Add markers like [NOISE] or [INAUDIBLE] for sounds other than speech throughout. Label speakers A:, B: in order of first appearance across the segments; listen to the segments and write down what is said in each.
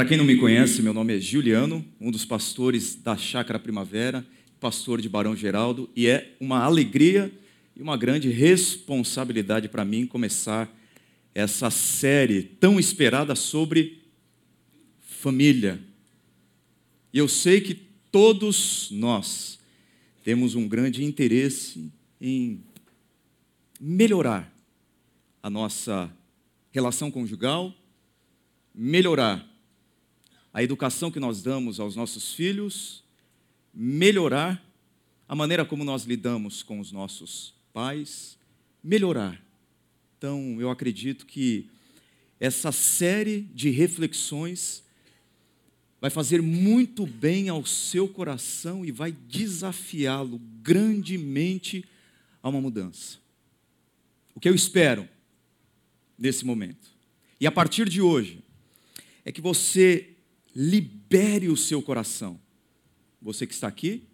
A: Para quem não me conhece, meu nome é Juliano, um dos pastores da Chácara Primavera, pastor de Barão Geraldo, e é uma alegria e uma grande responsabilidade para mim começar essa série tão esperada sobre família. E eu sei que todos nós temos um grande interesse em melhorar a nossa relação conjugal, melhorar a educação que nós damos aos nossos filhos, melhorar a maneira como nós lidamos com os nossos pais, melhorar. Então, eu acredito que essa série de reflexões vai fazer muito bem ao seu coração e vai desafiá-lo grandemente a uma mudança. O que eu espero nesse momento, e a partir de hoje, é que você libere o seu coração. Você que está aqui,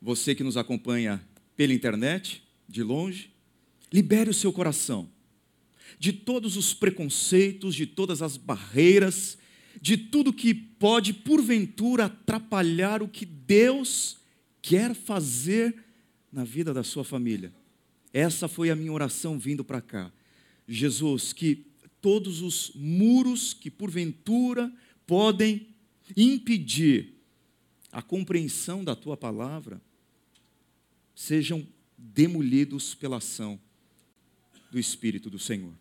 A: você que nos acompanha pela internet, de longe, libere o seu coração de todos os preconceitos, de todas as barreiras, de tudo que pode, porventura, atrapalhar o que Deus quer fazer na vida da sua família. Essa foi a minha oração vindo para cá. Jesus, que todos os muros que porventura podem impedir a compreensão da tua palavra sejam demolidos pela ação do Espírito do Senhor.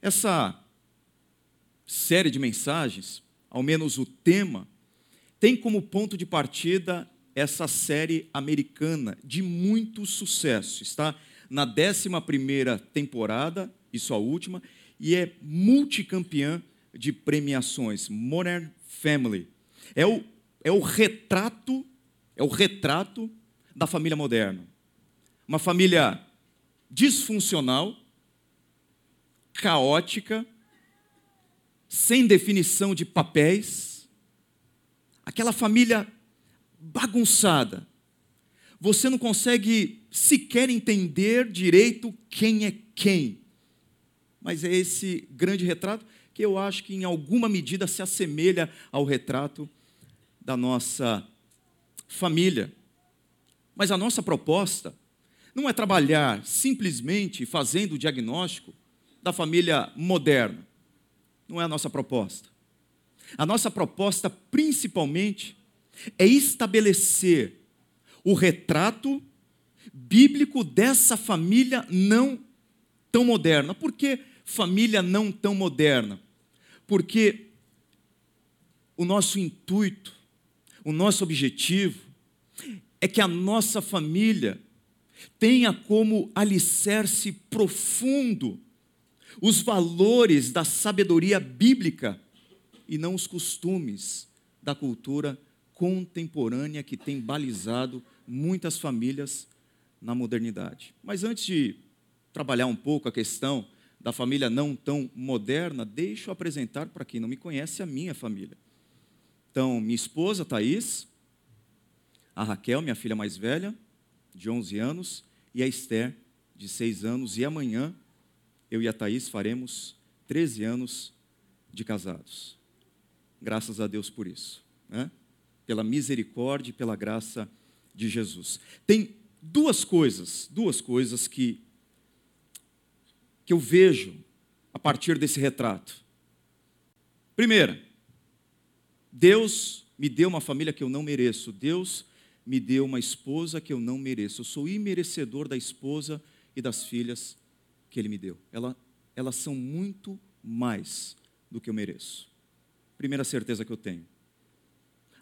A: Essa série de mensagens, ao menos o tema, tem como ponto de partida essa série americana de muito sucesso. Está na 11 temporada, isso a última, e é multicampeã de premiações, Modern Family. É o, é o retrato, é o retrato da família moderna. Uma família disfuncional, caótica, sem definição de papéis, aquela família bagunçada. Você não consegue sequer entender direito quem é quem. Mas é esse grande retrato que eu acho que em alguma medida se assemelha ao retrato da nossa família. Mas a nossa proposta não é trabalhar simplesmente fazendo o diagnóstico da família moderna. Não é a nossa proposta. A nossa proposta, principalmente, é estabelecer o retrato bíblico dessa família não tão moderna. Por que família não tão moderna? Porque o nosso intuito, o nosso objetivo é que a nossa família tenha como alicerce profundo os valores da sabedoria bíblica e não os costumes da cultura contemporânea que tem balizado muitas famílias na modernidade. Mas antes de trabalhar um pouco a questão da família não tão moderna, deixo apresentar para quem não me conhece a minha família. Então, minha esposa, Thaís, a Raquel, minha filha mais velha, de 11 anos, e a Esther, de 6 anos, e amanhã eu e a Thaís faremos 13 anos de casados. Graças a Deus por isso, né? pela misericórdia e pela graça de Jesus. Tem duas coisas, duas coisas que que eu vejo a partir desse retrato? Primeira, Deus me deu uma família que eu não mereço. Deus me deu uma esposa que eu não mereço. Eu sou imerecedor da esposa e das filhas que Ele me deu. Ela, elas são muito mais do que eu mereço. Primeira certeza que eu tenho.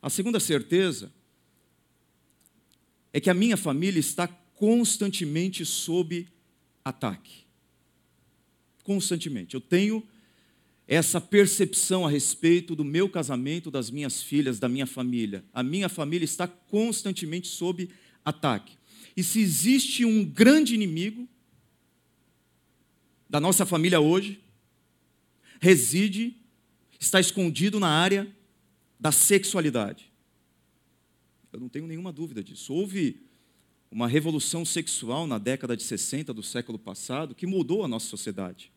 A: A segunda certeza é que a minha família está constantemente sob ataque constantemente. Eu tenho essa percepção a respeito do meu casamento, das minhas filhas, da minha família. A minha família está constantemente sob ataque. E se existe um grande inimigo da nossa família hoje, reside, está escondido na área da sexualidade. Eu não tenho nenhuma dúvida disso. Houve uma revolução sexual na década de 60 do século passado que mudou a nossa sociedade.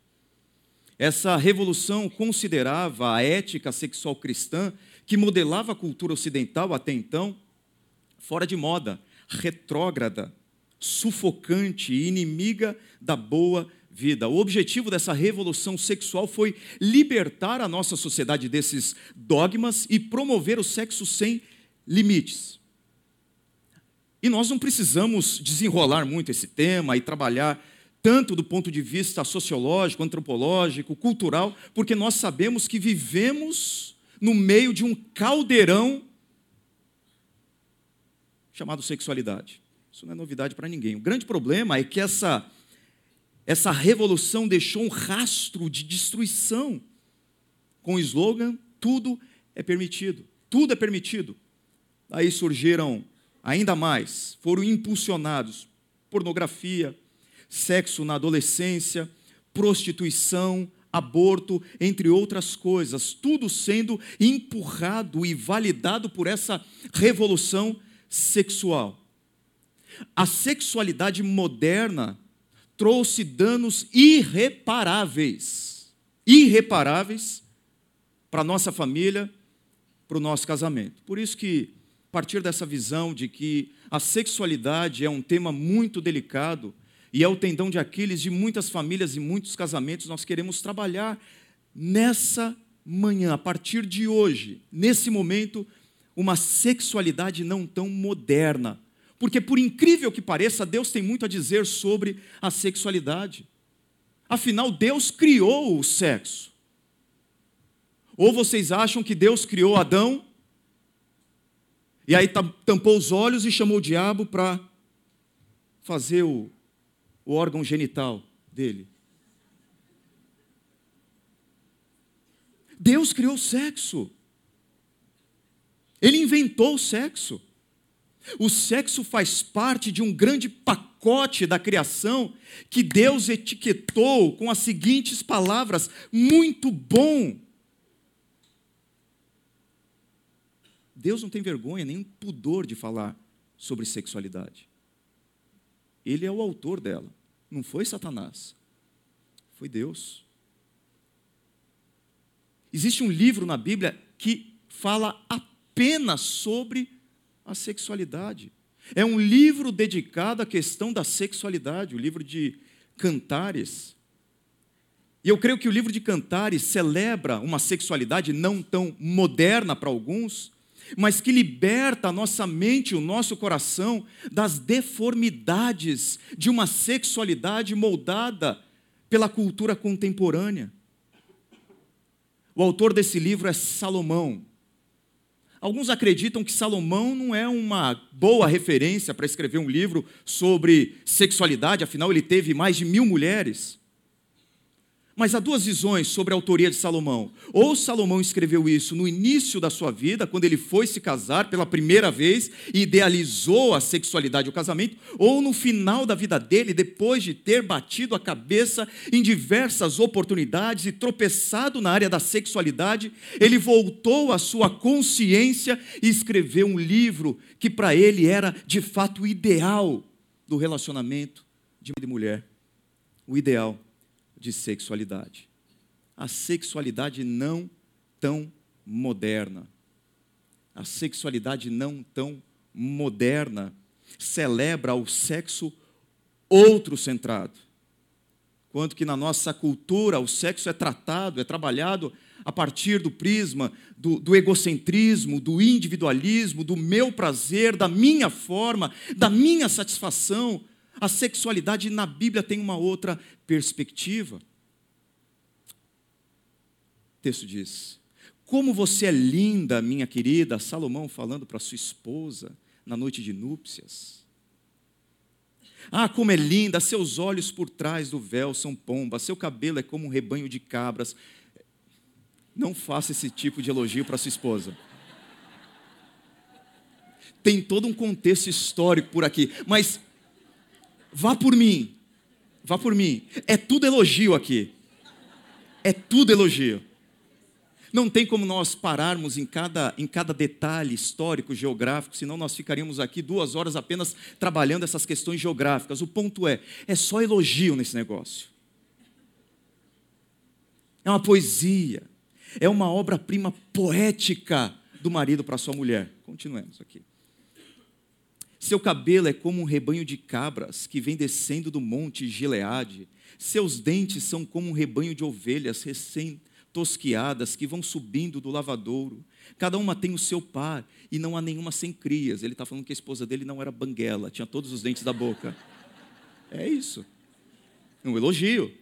A: Essa revolução considerava a ética sexual cristã, que modelava a cultura ocidental até então, fora de moda, retrógrada, sufocante e inimiga da boa vida. O objetivo dessa revolução sexual foi libertar a nossa sociedade desses dogmas e promover o sexo sem limites. E nós não precisamos desenrolar muito esse tema e trabalhar tanto do ponto de vista sociológico, antropológico, cultural, porque nós sabemos que vivemos no meio de um caldeirão chamado sexualidade. Isso não é novidade para ninguém. O grande problema é que essa, essa revolução deixou um rastro de destruição com o slogan: tudo é permitido. Tudo é permitido. Aí surgiram ainda mais, foram impulsionados pornografia, sexo na adolescência, prostituição, aborto, entre outras coisas, tudo sendo empurrado e validado por essa revolução sexual. A sexualidade moderna trouxe danos irreparáveis, irreparáveis para nossa família, para o nosso casamento. Por isso que, a partir dessa visão de que a sexualidade é um tema muito delicado e é o tendão de Aquiles de muitas famílias e muitos casamentos, nós queremos trabalhar nessa manhã, a partir de hoje, nesse momento, uma sexualidade não tão moderna, porque, por incrível que pareça, Deus tem muito a dizer sobre a sexualidade. Afinal, Deus criou o sexo. Ou vocês acham que Deus criou Adão, e aí tampou os olhos e chamou o diabo para fazer o, o órgão genital dele? Deus criou o sexo. Ele inventou o sexo. O sexo faz parte de um grande pacote da criação que Deus etiquetou com as seguintes palavras: muito bom. Deus não tem vergonha nem pudor de falar sobre sexualidade. Ele é o autor dela, não foi Satanás, foi Deus. Existe um livro na Bíblia que fala apenas sobre a sexualidade. É um livro dedicado à questão da sexualidade, o livro de Cantares. E eu creio que o livro de Cantares celebra uma sexualidade não tão moderna para alguns, mas que liberta a nossa mente, o nosso coração das deformidades de uma sexualidade moldada pela cultura contemporânea. O autor desse livro é Salomão, Alguns acreditam que Salomão não é uma boa referência para escrever um livro sobre sexualidade, afinal, ele teve mais de mil mulheres. Mas há duas visões sobre a autoria de Salomão. Ou Salomão escreveu isso no início da sua vida, quando ele foi se casar pela primeira vez e idealizou a sexualidade e o casamento, ou no final da vida dele, depois de ter batido a cabeça em diversas oportunidades e tropeçado na área da sexualidade, ele voltou à sua consciência e escreveu um livro que para ele era de fato o ideal do relacionamento de mulher. O ideal de sexualidade. A sexualidade não tão moderna. A sexualidade não tão moderna celebra o sexo outro centrado. Quanto que na nossa cultura o sexo é tratado, é trabalhado a partir do prisma do, do, egocentrismo, do individualismo, do meu prazer, da minha forma, da minha satisfação, a sexualidade na Bíblia tem uma outra perspectiva. O texto diz: Como você é linda, minha querida, Salomão falando para sua esposa na noite de núpcias. Ah, como é linda, seus olhos por trás do véu são pombas, seu cabelo é como um rebanho de cabras. Não faça esse tipo de elogio para sua esposa. Tem todo um contexto histórico por aqui, mas Vá por mim. Vá por mim. É tudo elogio aqui. É tudo elogio. Não tem como nós pararmos em cada, em cada detalhe histórico, geográfico, senão nós ficaríamos aqui duas horas apenas trabalhando essas questões geográficas. O ponto é: é só elogio nesse negócio. É uma poesia. É uma obra-prima poética do marido para sua mulher. Continuemos aqui. Seu cabelo é como um rebanho de cabras que vem descendo do monte Gileade. Seus dentes são como um rebanho de ovelhas recém-tosquiadas que vão subindo do lavadouro. Cada uma tem o seu par e não há nenhuma sem crias. Ele está falando que a esposa dele não era banguela, tinha todos os dentes da boca. É isso. Um elogio.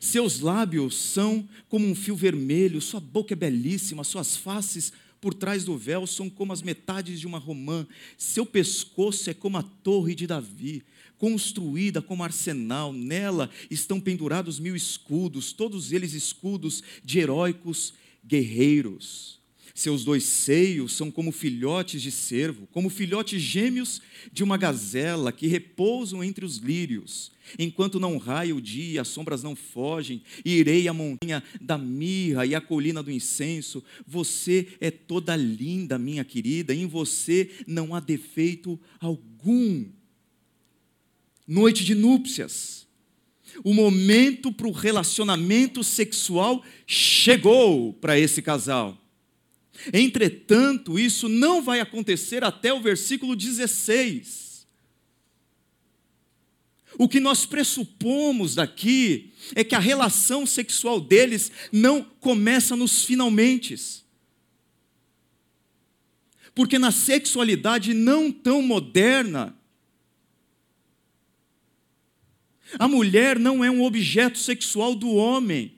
A: Seus lábios são como um fio vermelho, sua boca é belíssima, suas faces por trás do véu são como as metades de uma romã, seu pescoço é como a torre de Davi, construída como arsenal, nela estão pendurados mil escudos, todos eles escudos de heróicos guerreiros. Seus dois seios são como filhotes de cervo, como filhotes gêmeos de uma gazela que repousam entre os lírios. Enquanto não raia o dia, as sombras não fogem, irei à montanha da mirra e à colina do incenso. Você é toda linda, minha querida, em você não há defeito algum. Noite de núpcias. O momento para o relacionamento sexual chegou para esse casal. Entretanto, isso não vai acontecer até o versículo 16. O que nós pressupomos daqui é que a relação sexual deles não começa nos finalmente. Porque na sexualidade não tão moderna, a mulher não é um objeto sexual do homem.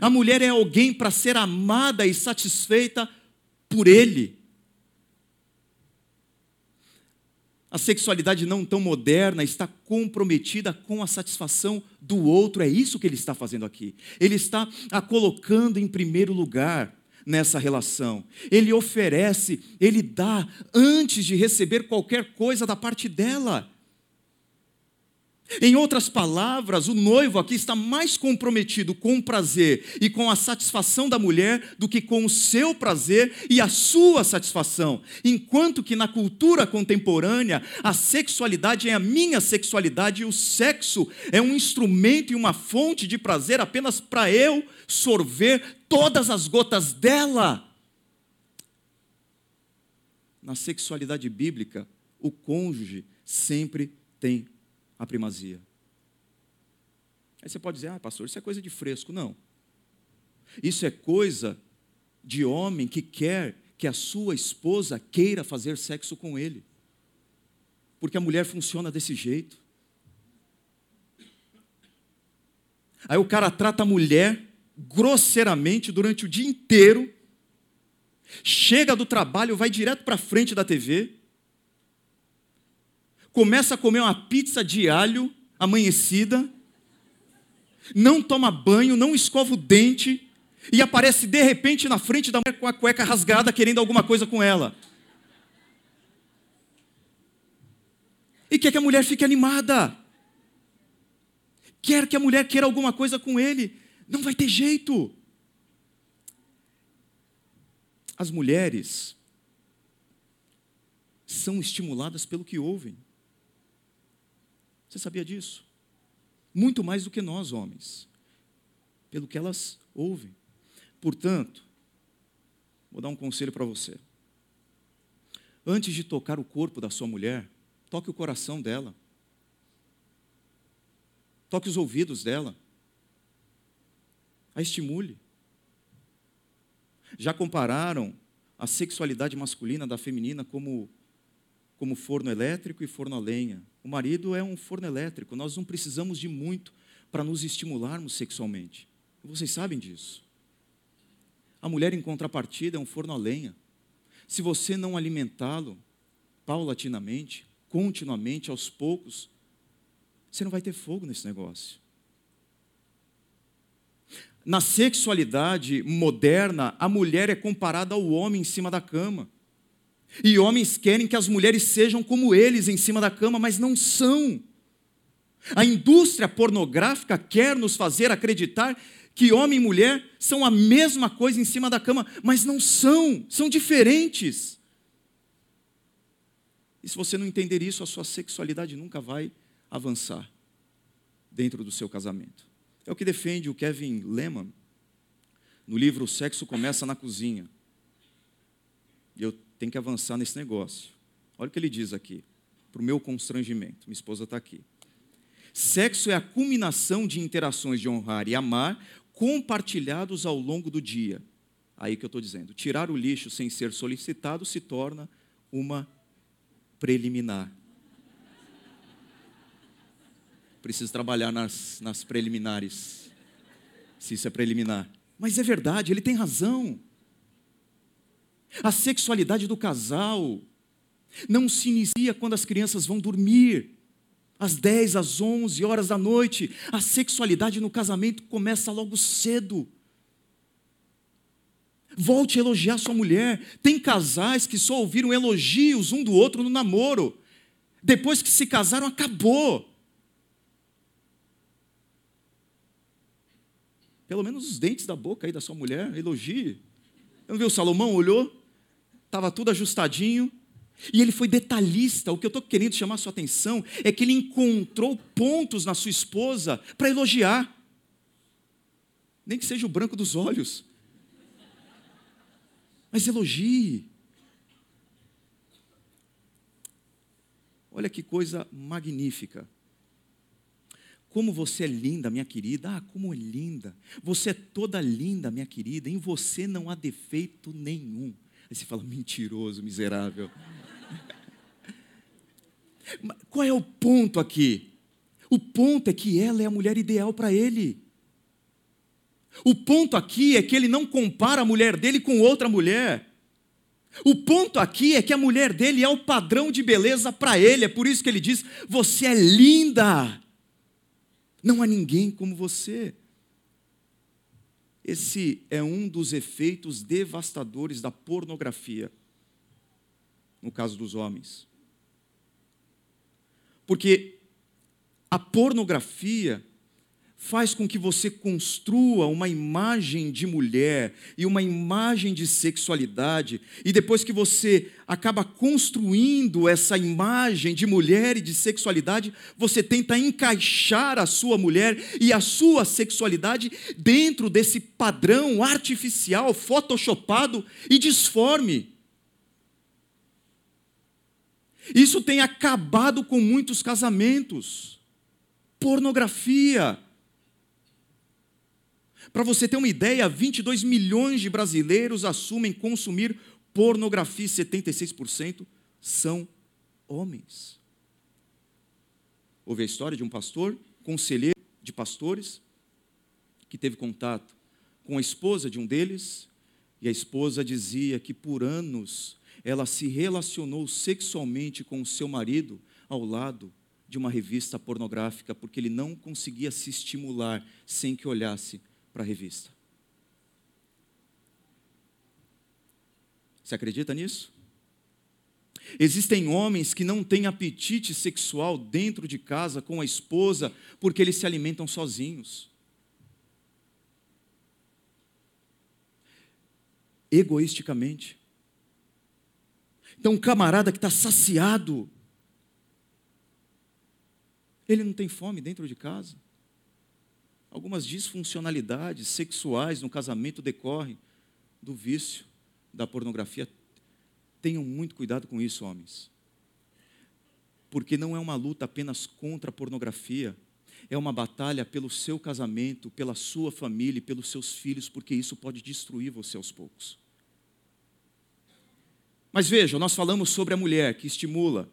A: A mulher é alguém para ser amada e satisfeita por ele. A sexualidade não tão moderna está comprometida com a satisfação do outro, é isso que ele está fazendo aqui. Ele está a colocando em primeiro lugar nessa relação. Ele oferece, ele dá antes de receber qualquer coisa da parte dela. Em outras palavras, o noivo aqui está mais comprometido com o prazer e com a satisfação da mulher do que com o seu prazer e a sua satisfação. Enquanto que na cultura contemporânea, a sexualidade é a minha sexualidade e o sexo é um instrumento e uma fonte de prazer apenas para eu sorver todas as gotas dela. Na sexualidade bíblica, o cônjuge sempre tem a primazia. Aí você pode dizer, ah, pastor, isso é coisa de fresco. Não. Isso é coisa de homem que quer que a sua esposa queira fazer sexo com ele. Porque a mulher funciona desse jeito. Aí o cara trata a mulher grosseiramente durante o dia inteiro, chega do trabalho, vai direto para frente da TV, começa a comer uma pizza de alho amanhecida, não toma banho, não escova o dente e aparece de repente na frente da mulher com a cueca rasgada querendo alguma coisa com ela. E quer que a mulher fique animada. Quer que a mulher queira alguma coisa com ele. Não vai ter jeito. As mulheres são estimuladas pelo que ouvem. Você sabia disso? Muito mais do que nós, homens, pelo que elas ouvem. Portanto, vou dar um conselho para você. Antes de tocar o corpo da sua mulher, toque o coração dela. Toque os ouvidos dela. A estimule. Já compararam a sexualidade masculina da feminina como como forno elétrico e forno a lenha. O marido é um forno elétrico, nós não precisamos de muito para nos estimularmos sexualmente. Vocês sabem disso. A mulher, em contrapartida, é um forno a lenha. Se você não alimentá-lo paulatinamente, continuamente, aos poucos, você não vai ter fogo nesse negócio. Na sexualidade moderna, a mulher é comparada ao homem em cima da cama. E homens querem que as mulheres sejam como eles em cima da cama, mas não são. A indústria pornográfica quer nos fazer acreditar que homem e mulher são a mesma coisa em cima da cama, mas não são, são diferentes. E se você não entender isso, a sua sexualidade nunca vai avançar dentro do seu casamento. É o que defende o Kevin Lehman no livro O Sexo Começa na Cozinha. E eu tenho que avançar nesse negócio. Olha o que ele diz aqui, para o meu constrangimento. Minha esposa está aqui. Sexo é a culminação de interações de honrar e amar compartilhados ao longo do dia. Aí que eu estou dizendo. Tirar o lixo sem ser solicitado se torna uma preliminar. Preciso trabalhar nas, nas preliminares, se isso é preliminar. Mas é verdade, ele tem razão. A sexualidade do casal não se inicia quando as crianças vão dormir, às 10, às 11 horas da noite. A sexualidade no casamento começa logo cedo. Volte a elogiar sua mulher. Tem casais que só ouviram elogios um do outro no namoro. Depois que se casaram, acabou. Pelo menos os dentes da boca aí da sua mulher, elogie. Não viu? Salomão olhou, estava tudo ajustadinho. E ele foi detalhista. O que eu estou querendo chamar a sua atenção é que ele encontrou pontos na sua esposa para elogiar. Nem que seja o branco dos olhos mas elogie. Olha que coisa magnífica. Como você é linda, minha querida. Ah, como é linda. Você é toda linda, minha querida. Em você não há defeito nenhum. Aí você fala, mentiroso, miserável. [LAUGHS] Qual é o ponto aqui? O ponto é que ela é a mulher ideal para ele. O ponto aqui é que ele não compara a mulher dele com outra mulher. O ponto aqui é que a mulher dele é o padrão de beleza para ele, é por isso que ele diz: Você é linda, não há ninguém como você. Esse é um dos efeitos devastadores da pornografia, no caso dos homens. Porque a pornografia faz com que você construa uma imagem de mulher e uma imagem de sexualidade, e depois que você acaba construindo essa imagem de mulher e de sexualidade, você tenta encaixar a sua mulher e a sua sexualidade dentro desse padrão artificial, photoshopado e disforme. Isso tem acabado com muitos casamentos. Pornografia para você ter uma ideia, 22 milhões de brasileiros assumem consumir pornografia, 76% são homens. Houve a história de um pastor, conselheiro de pastores, que teve contato com a esposa de um deles, e a esposa dizia que por anos ela se relacionou sexualmente com o seu marido ao lado de uma revista pornográfica, porque ele não conseguia se estimular sem que olhasse para a revista. Você acredita nisso? Existem homens que não têm apetite sexual dentro de casa com a esposa porque eles se alimentam sozinhos. Egoisticamente. Então, um camarada que está saciado, ele não tem fome dentro de casa. Algumas disfuncionalidades sexuais no casamento decorrem do vício da pornografia. Tenham muito cuidado com isso, homens. Porque não é uma luta apenas contra a pornografia, é uma batalha pelo seu casamento, pela sua família e pelos seus filhos, porque isso pode destruir você aos poucos. Mas veja, nós falamos sobre a mulher que estimula,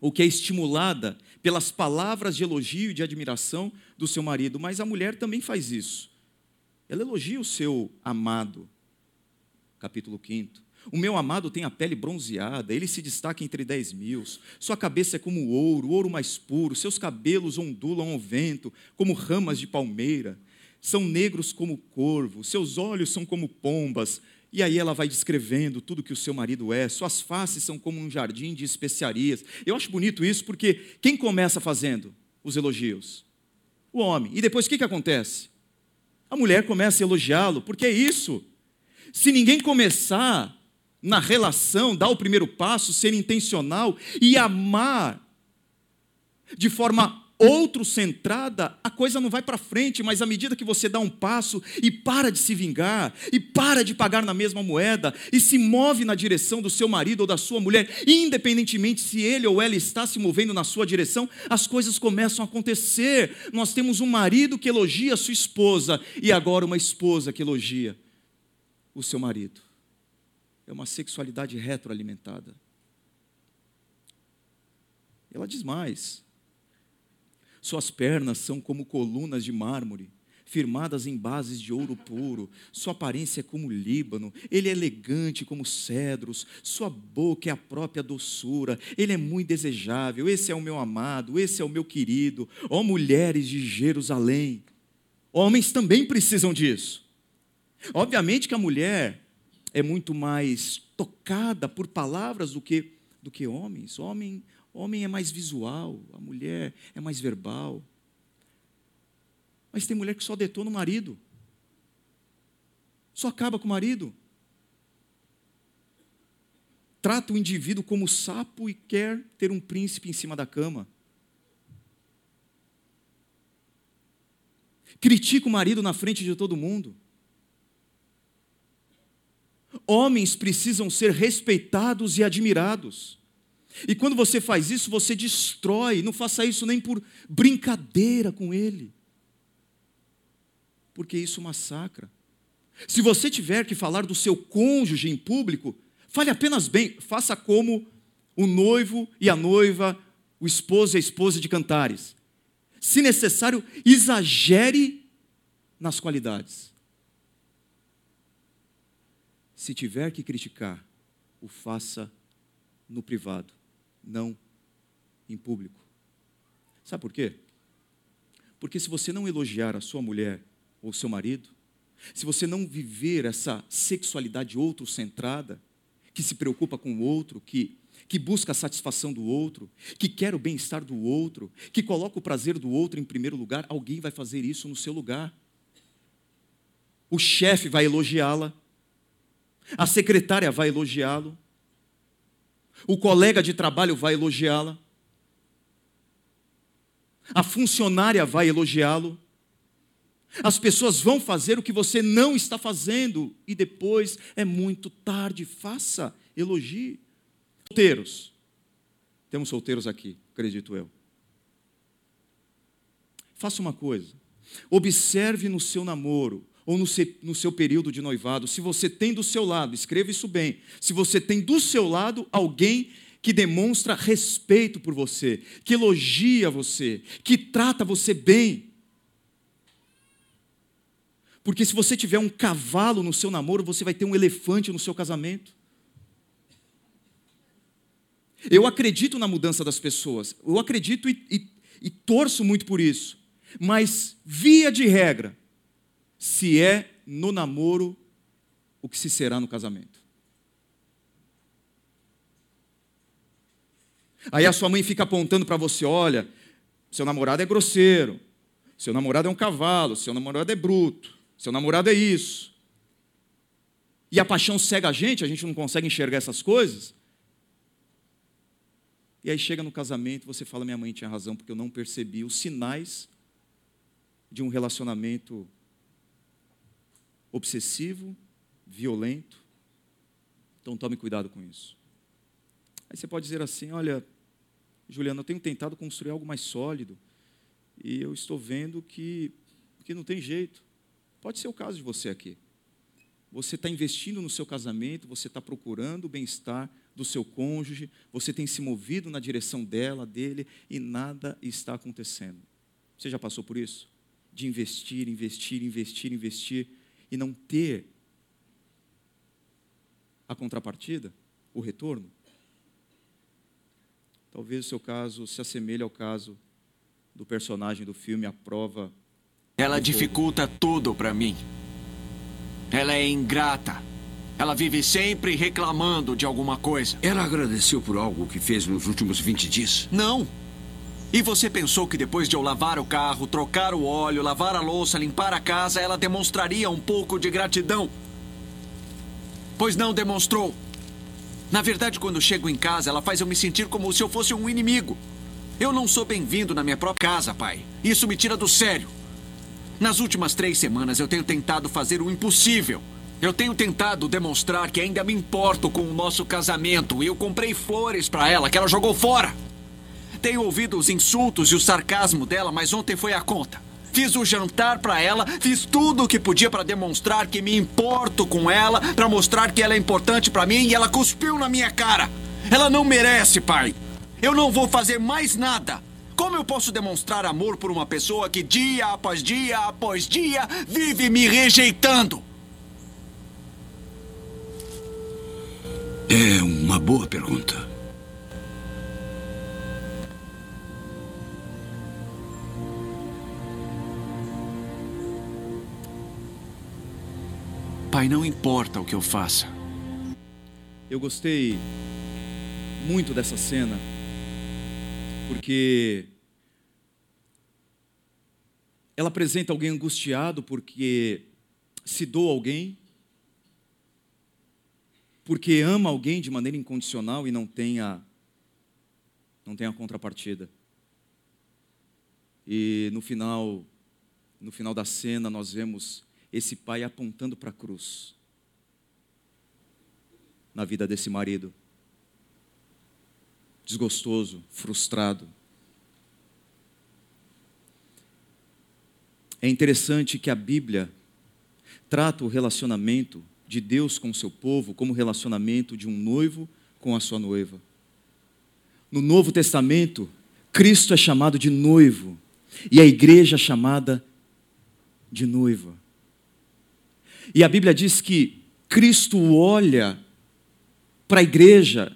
A: ou que é estimulada pelas palavras de elogio e de admiração do seu marido, mas a mulher também faz isso. Ela elogia o seu amado. Capítulo 5. O meu amado tem a pele bronzeada, ele se destaca entre dez mil. Sua cabeça é como ouro, ouro mais puro. Seus cabelos ondulam ao vento, como ramas de palmeira. São negros como corvo, seus olhos são como pombas, e aí ela vai descrevendo tudo que o seu marido é, suas faces são como um jardim de especiarias. Eu acho bonito isso porque quem começa fazendo os elogios? O homem. E depois o que, que acontece? A mulher começa a elogiá-lo, porque é isso. Se ninguém começar na relação, dar o primeiro passo, ser intencional e amar de forma outro centrada, a coisa não vai para frente, mas à medida que você dá um passo e para de se vingar, e para de pagar na mesma moeda, e se move na direção do seu marido ou da sua mulher, independentemente se ele ou ela está se movendo na sua direção, as coisas começam a acontecer. Nós temos um marido que elogia a sua esposa, e agora uma esposa que elogia o seu marido. É uma sexualidade retroalimentada. Ela diz mais suas pernas são como colunas de mármore, firmadas em bases de ouro puro. Sua aparência é como Líbano. Ele é elegante como cedros. Sua boca é a própria doçura. Ele é muito desejável. Esse é o meu amado. Esse é o meu querido. Ó mulheres de Jerusalém. Homens também precisam disso. Obviamente que a mulher é muito mais tocada por palavras do que, do que homens. Homem, o homem é mais visual, a mulher é mais verbal. Mas tem mulher que só detona o marido. Só acaba com o marido. Trata o indivíduo como sapo e quer ter um príncipe em cima da cama. Critica o marido na frente de todo mundo. Homens precisam ser respeitados e admirados. E quando você faz isso, você destrói. Não faça isso nem por brincadeira com ele, porque isso massacra. Se você tiver que falar do seu cônjuge em público, fale apenas bem, faça como o noivo e a noiva, o esposo e a esposa de cantares. Se necessário, exagere nas qualidades. Se tiver que criticar, o faça no privado não em público. Sabe por quê? Porque se você não elogiar a sua mulher ou seu marido, se você não viver essa sexualidade outro-centrada, que se preocupa com o outro, que, que busca a satisfação do outro, que quer o bem-estar do outro, que coloca o prazer do outro em primeiro lugar, alguém vai fazer isso no seu lugar. O chefe vai elogiá-la, a secretária vai elogiá-lo, o colega de trabalho vai elogiá-la. A funcionária vai elogiá-lo. As pessoas vão fazer o que você não está fazendo e depois é muito tarde. Faça, elogie. Solteiros. Temos solteiros aqui, acredito eu. Faça uma coisa. Observe no seu namoro ou no seu, no seu período de noivado, se você tem do seu lado, escreva isso bem, se você tem do seu lado alguém que demonstra respeito por você, que elogia você, que trata você bem. Porque se você tiver um cavalo no seu namoro, você vai ter um elefante no seu casamento. Eu acredito na mudança das pessoas, eu acredito e, e, e torço muito por isso, mas, via de regra, se é no namoro o que se será no casamento. Aí a sua mãe fica apontando para você: olha, seu namorado é grosseiro, seu namorado é um cavalo, seu namorado é bruto, seu namorado é isso. E a paixão cega a gente, a gente não consegue enxergar essas coisas. E aí chega no casamento, você fala: minha mãe tinha razão, porque eu não percebi os sinais de um relacionamento obsessivo, violento. Então tome cuidado com isso. Aí você pode dizer assim: olha, Juliana, eu tenho tentado construir algo mais sólido e eu estou vendo que, que não tem jeito. Pode ser o caso de você aqui. Você está investindo no seu casamento, você está procurando o bem-estar do seu cônjuge, você tem se movido na direção dela, dele, e nada está acontecendo. Você já passou por isso? De investir, investir, investir, investir, e não ter a contrapartida, o retorno? Talvez o seu caso se assemelhe ao caso do personagem do filme A Prova.
B: Ela dificulta tudo para mim. Ela é ingrata. Ela vive sempre reclamando de alguma coisa.
C: Ela agradeceu por algo que fez nos últimos 20 dias?
B: Não. E você pensou que depois de eu lavar o carro, trocar o óleo, lavar a louça, limpar a casa, ela demonstraria um pouco de gratidão? Pois não demonstrou. Na verdade, quando chego em casa, ela faz eu me sentir como se eu fosse um inimigo. Eu não sou bem-vindo na minha própria casa, pai. Isso me tira do sério. Nas últimas três semanas eu tenho tentado fazer o impossível. Eu tenho tentado demonstrar que ainda me importo com o nosso casamento e eu comprei flores para ela que ela jogou fora. Tenho ouvido os insultos e o sarcasmo dela, mas ontem foi a conta. Fiz o jantar para ela, fiz tudo o que podia para demonstrar que me importo com ela, para mostrar que ela é importante para mim e ela cuspiu na minha cara. Ela não merece, pai. Eu não vou fazer mais nada. Como eu posso demonstrar amor por uma pessoa que dia após dia após dia vive me rejeitando?
C: É uma boa pergunta.
B: Pai, não importa o que eu faça.
A: Eu gostei muito dessa cena, porque ela apresenta alguém angustiado porque se doa alguém, porque ama alguém de maneira incondicional e não tem a, não tem a contrapartida. E no final, no final da cena, nós vemos esse pai apontando para a cruz na vida desse marido. Desgostoso, frustrado. É interessante que a Bíblia trata o relacionamento de Deus com o seu povo como o relacionamento de um noivo com a sua noiva. No Novo Testamento, Cristo é chamado de noivo e a igreja é chamada de noiva. E a Bíblia diz que Cristo olha para a igreja,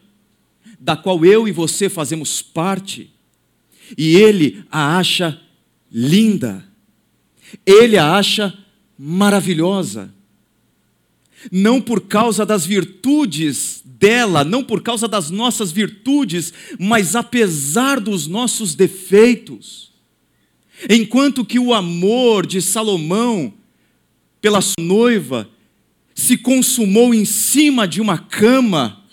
A: da qual eu e você fazemos parte, e ele a acha linda, ele a acha maravilhosa não por causa das virtudes dela, não por causa das nossas virtudes, mas apesar dos nossos defeitos. Enquanto que o amor de Salomão pela sua noiva se consumou em cima de uma cama,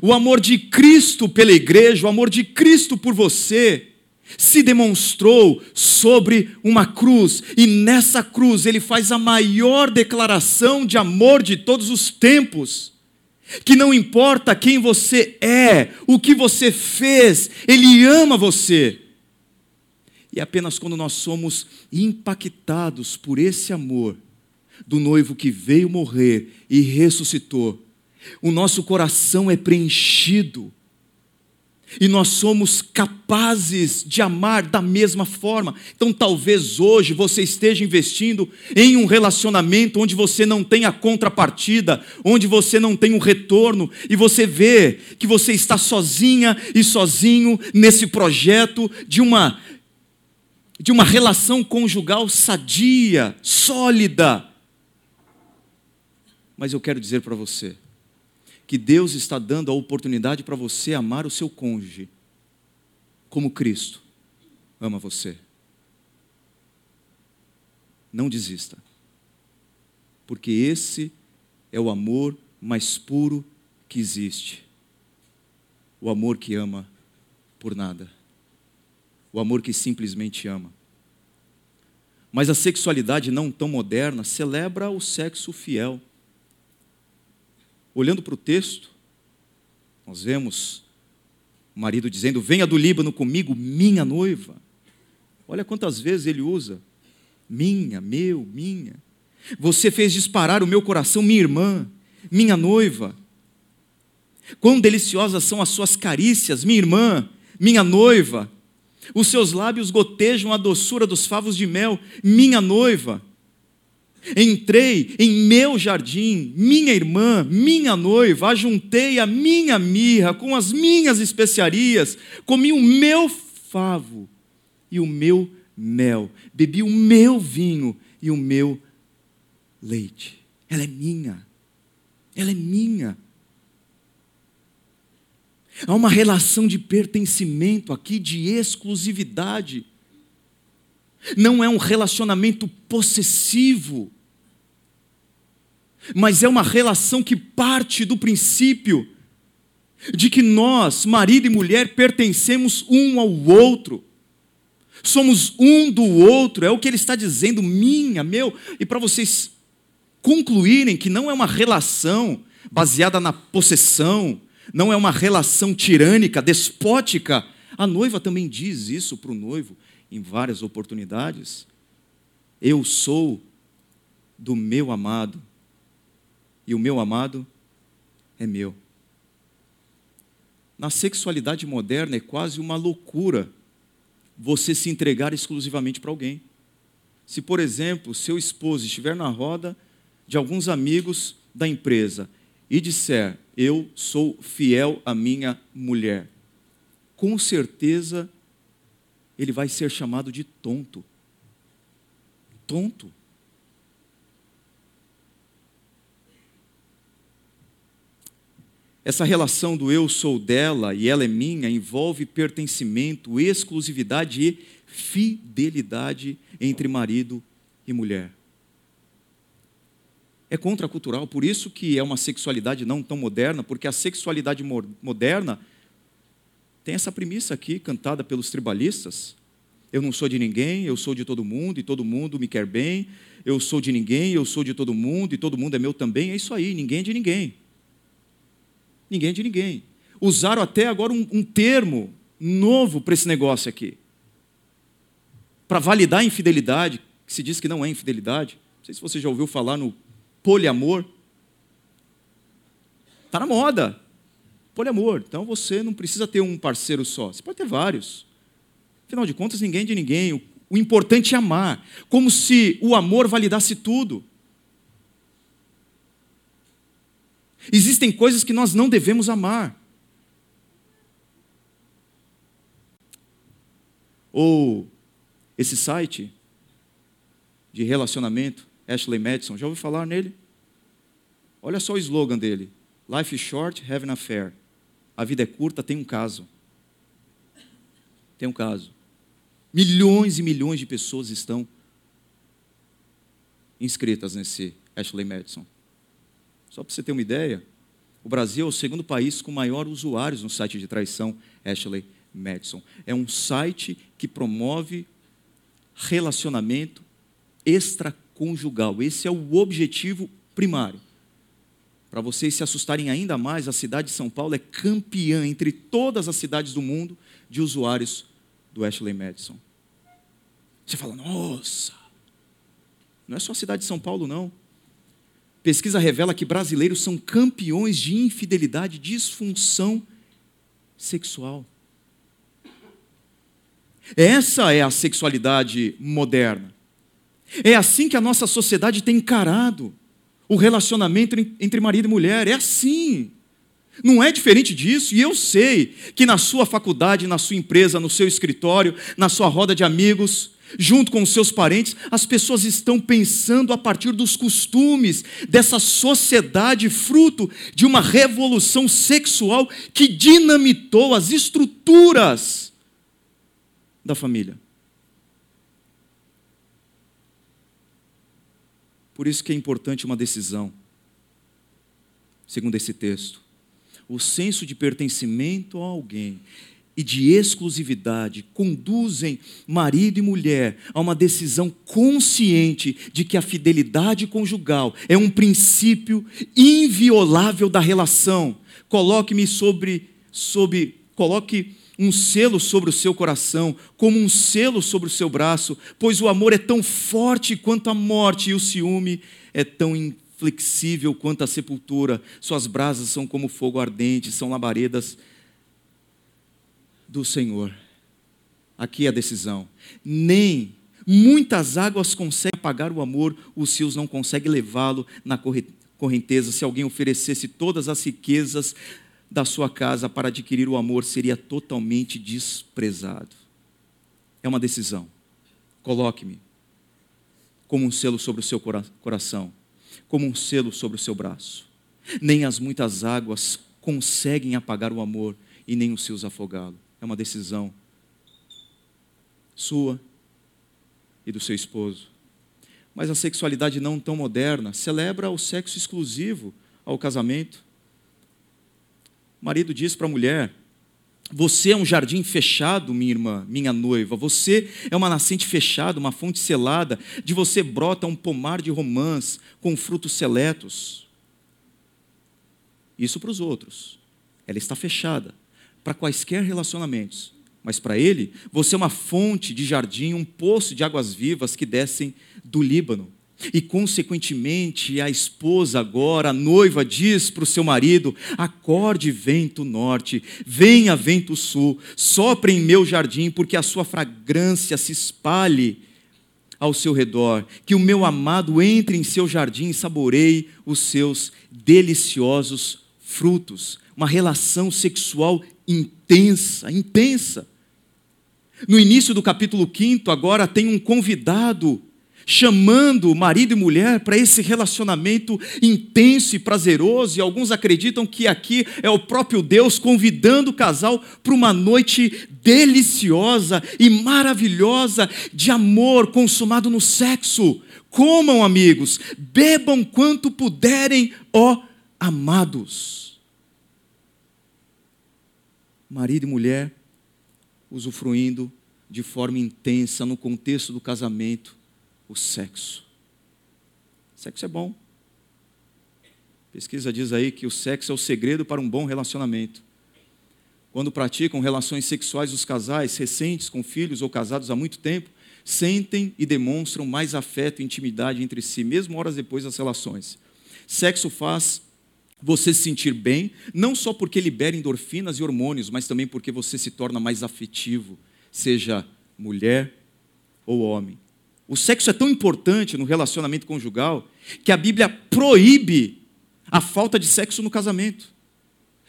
A: o amor de Cristo pela igreja, o amor de Cristo por você, se demonstrou sobre uma cruz, e nessa cruz ele faz a maior declaração de amor de todos os tempos. Que não importa quem você é, o que você fez, ele ama você. E apenas quando nós somos impactados por esse amor do noivo que veio morrer e ressuscitou, o nosso coração é preenchido e nós somos capazes de amar da mesma forma. Então, talvez hoje você esteja investindo em um relacionamento onde você não tem a contrapartida, onde você não tem um retorno, e você vê que você está sozinha e sozinho nesse projeto de uma de uma relação conjugal sadia, sólida. Mas eu quero dizer para você, que Deus está dando a oportunidade para você amar o seu cônjuge como Cristo ama você. Não desista, porque esse é o amor mais puro que existe. O amor que ama por nada. O amor que simplesmente ama. Mas a sexualidade não tão moderna celebra o sexo fiel Olhando para o texto, nós vemos o marido dizendo: Venha do Líbano comigo, minha noiva. Olha quantas vezes ele usa: minha, meu, minha. Você fez disparar o meu coração, minha irmã, minha noiva. Quão deliciosas são as suas carícias, minha irmã, minha noiva. Os seus lábios gotejam a doçura dos favos de mel, minha noiva. Entrei em meu jardim, minha irmã, minha noiva, ajuntei a minha mirra com as minhas especiarias, comi o meu favo e o meu mel, bebi o meu vinho e o meu leite. Ela é minha, ela é minha. Há uma relação de pertencimento aqui, de exclusividade não é um relacionamento possessivo, mas é uma relação que parte do princípio de que nós, marido e mulher, pertencemos um ao outro. Somos um do outro, é o que ele está dizendo, minha, meu, e para vocês concluírem que não é uma relação baseada na possessão, não é uma relação tirânica, despótica. A noiva também diz isso para o noivo em várias oportunidades. Eu sou do meu amado, e o meu amado é meu. Na sexualidade moderna é quase uma loucura você se entregar exclusivamente para alguém. Se, por exemplo, seu esposo estiver na roda de alguns amigos da empresa e disser: Eu sou fiel à minha mulher, com certeza ele vai ser chamado de tonto. Tonto. Essa relação do eu sou dela e ela é minha envolve pertencimento, exclusividade e fidelidade entre marido e mulher. É contracultural, por isso que é uma sexualidade não tão moderna, porque a sexualidade moderna tem essa premissa aqui cantada pelos tribalistas. Eu não sou de ninguém, eu sou de todo mundo e todo mundo me quer bem. Eu sou de ninguém, eu sou de todo mundo e todo mundo é meu também. É isso aí, ninguém é de ninguém ninguém é de ninguém. Usaram até agora um, um termo novo para esse negócio aqui. Para validar a infidelidade, que se diz que não é infidelidade. Não sei se você já ouviu falar no poliamor. Está na moda. Poliamor. Então você não precisa ter um parceiro só. Você pode ter vários. Afinal de contas, ninguém é de ninguém. O, o importante é amar. Como se o amor validasse tudo. Existem coisas que nós não devemos amar. Ou esse site de relacionamento, Ashley Madison, já ouviu falar nele? Olha só o slogan dele: Life is short, have an affair. A vida é curta, tem um caso. Tem um caso. Milhões e milhões de pessoas estão inscritas nesse Ashley Madison. Só para você ter uma ideia, o Brasil é o segundo país com maior usuários no site de traição Ashley Madison. É um site que promove relacionamento extraconjugal. Esse é o objetivo primário. Para vocês se assustarem ainda mais, a cidade de São Paulo é campeã entre todas as cidades do mundo de usuários do Ashley Madison. Você fala, nossa, não é só a cidade de São Paulo, não. Pesquisa revela que brasileiros são campeões de infidelidade, disfunção sexual. Essa é a sexualidade moderna. É assim que a nossa sociedade tem encarado o relacionamento entre marido e mulher. É assim. Não é diferente disso, e eu sei que na sua faculdade, na sua empresa, no seu escritório, na sua roda de amigos, junto com os seus parentes, as pessoas estão pensando a partir dos costumes dessa sociedade, fruto de uma revolução sexual que dinamitou as estruturas da família. Por isso que é importante uma decisão, segundo esse texto. O senso de pertencimento a alguém e de exclusividade conduzem marido e mulher a uma decisão consciente de que a fidelidade conjugal é um princípio inviolável da relação. Coloque-me sobre, sobre, coloque um selo sobre o seu coração, como um selo sobre o seu braço, pois o amor é tão forte quanto a morte e o ciúme é tão inflexível quanto a sepultura. Suas brasas são como fogo ardente, são labaredas do Senhor. Aqui é a decisão. Nem muitas águas conseguem apagar o amor, os rios não conseguem levá-lo na correnteza. Se alguém oferecesse todas as riquezas da sua casa para adquirir o amor, seria totalmente desprezado. É uma decisão. Coloque-me como um selo sobre o seu coração, como um selo sobre o seu braço. Nem as muitas águas conseguem apagar o amor e nem os seus afogá-lo é uma decisão sua e do seu esposo. Mas a sexualidade não tão moderna celebra o sexo exclusivo ao casamento. O marido diz para a mulher: Você é um jardim fechado, minha irmã, minha noiva. Você é uma nascente fechada, uma fonte selada. De você brota um pomar de romãs com frutos seletos. Isso para os outros. Ela está fechada para quaisquer relacionamentos. Mas para ele, você é uma fonte de jardim, um poço de águas vivas que descem do Líbano. E, consequentemente, a esposa agora, a noiva, diz para o seu marido: Acorde vento norte, venha vento sul, sopre em meu jardim, porque a sua fragrância se espalhe ao seu redor. Que o meu amado entre em seu jardim e saboreie os seus deliciosos frutos. Uma relação sexual intensa, intensa. No início do capítulo 5, agora tem um convidado chamando marido e mulher para esse relacionamento intenso e prazeroso, e alguns acreditam que aqui é o próprio Deus convidando o casal para uma noite deliciosa e maravilhosa de amor consumado no sexo. Comam, amigos, bebam quanto puderem, ó amados. Marido e mulher usufruindo de forma intensa no contexto do casamento o sexo. Sexo é bom. Pesquisa diz aí que o sexo é o segredo para um bom relacionamento. Quando praticam relações sexuais, os casais recentes com filhos ou casados há muito tempo sentem e demonstram mais afeto e intimidade entre si, mesmo horas depois das relações. Sexo faz você se sentir bem, não só porque libera endorfinas e hormônios, mas também porque você se torna mais afetivo, seja mulher ou homem. O sexo é tão importante no relacionamento conjugal que a Bíblia proíbe a falta de sexo no casamento.